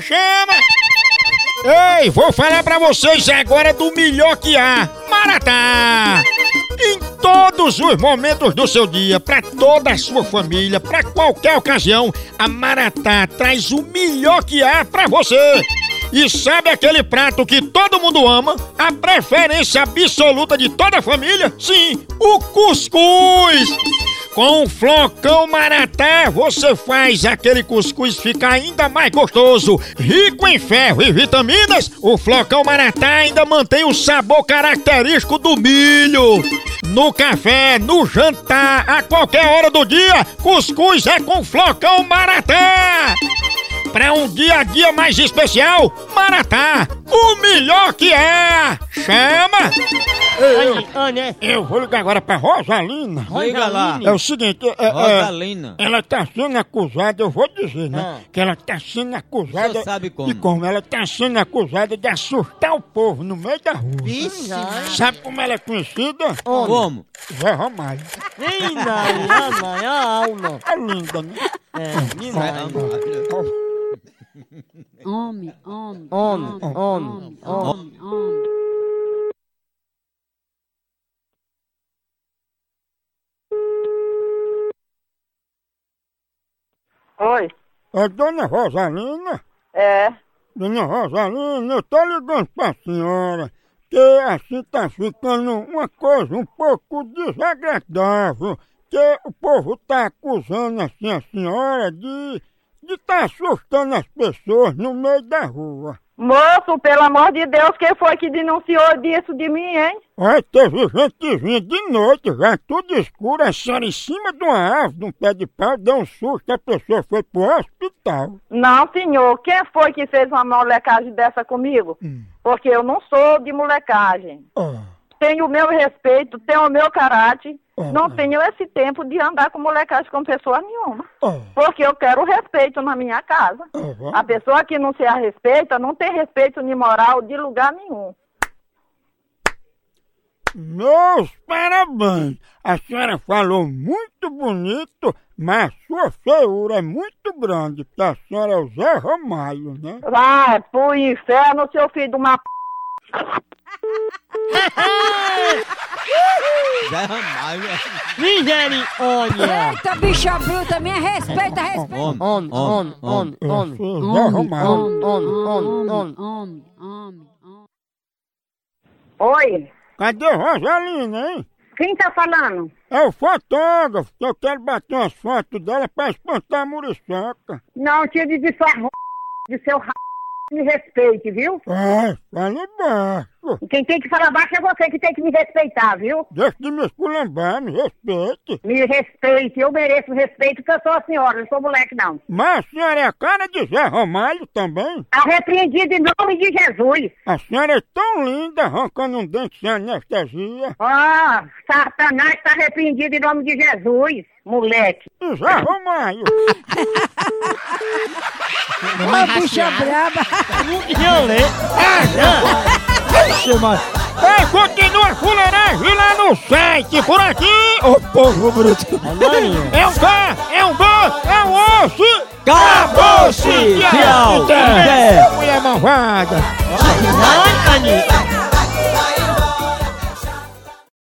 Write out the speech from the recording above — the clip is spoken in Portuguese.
chama! Ei, vou falar pra vocês agora do melhor que há, Maratá! Em todos os momentos do seu dia, pra toda a sua família, pra qualquer ocasião, a Maratá traz o melhor que há pra você! E sabe aquele prato que todo mundo ama? A preferência absoluta de toda a família? Sim, o cuscuz! Com o flocão maratá, você faz aquele cuscuz ficar ainda mais gostoso. Rico em ferro e vitaminas, o flocão maratá ainda mantém o sabor característico do milho. No café, no jantar, a qualquer hora do dia, cuscuz é com flocão maratá. Para um dia a dia mais especial, Maratá, o melhor que é! Chama! Eu, eu vou ligar agora pra Rosalina. Liga lá. É o seguinte, é, é, Rosalina. ela tá sendo acusada, eu vou dizer, né? Ah. Que ela tá sendo acusada. Senhor sabe como? E como? Ela tá sendo acusada de assustar o povo no meio da rua. Vixe. Sabe como ela é conhecida? Como? Zé Ramalho. Linda, linda, a alma. É linda, né? É, linda. Homem, homem, Homem, homem, homem, homem. Oi. É Dona Rosalina? É. Dona Rosalina, eu tô ligando pra senhora que assim tá ficando uma coisa um pouco desagradável, que o povo tá acusando assim a senhora de de tá assustando as pessoas no meio da rua. Moço, pelo amor de Deus, quem foi que denunciou disso de mim, hein? Olha, teve gente que vinha de noite, já tudo escuro, a senhora em cima de uma árvore, de um pé de pau, deu um susto, a pessoa foi pro hospital. Não, senhor. Quem foi que fez uma molecagem dessa comigo? Porque eu não sou de molecagem. Tenho o meu respeito, tenho o meu caráter. Ah. Não tenho esse tempo de andar com molecagem com pessoa nenhuma. ah, Porque eu quero respeito na minha casa. ah, A pessoa que não se a respeita não tem respeito nem moral de lugar nenhum. Meus parabéns! A senhora falou muito bonito, mas a sua feiura é muito grande, porque a senhora é o Zé Ramalho, né? Vai pro inferno, seu filho de uma p... Ramalho. Misericórdia. Eita, bicha bruta, minha respeita, respeita. Homem, Homem, homem, homem, Eu homem. sou o Zé Ramalho. Homem, homem, homem, homem. homem, homem, homem. Oi, Cadê Rosalina, hein? quem tá falando? É o fotógrafo, que eu quero bater umas fotos dela pra espantar a muriçoca. Não, tire de sua r... de seu r... me respeite, viu? É, fala baixo. Quem tem que falar baixo é você que tem que me respeitar, viu? Deixa de me esculambar, me respeite. Me respeite, eu mereço respeito porque eu sou a senhora, não sou moleque não. Mas a senhora é a cara de Zé Ramalho também? Tá repreendido em nome de Jesus. A senhora é tão linda, arrancando um dente sem anestesia. Ah, Satanás tá repreendido em nome de Jesus, moleque. Zé Ramalho? Ô, bicha braba. Violento. É, continua a fuleiragem lá no site, por aqui, ô povo bruto. É um K, é um B, é um osso. Acabou-se! Tchau. Mulher malvada. Ai, Anitta.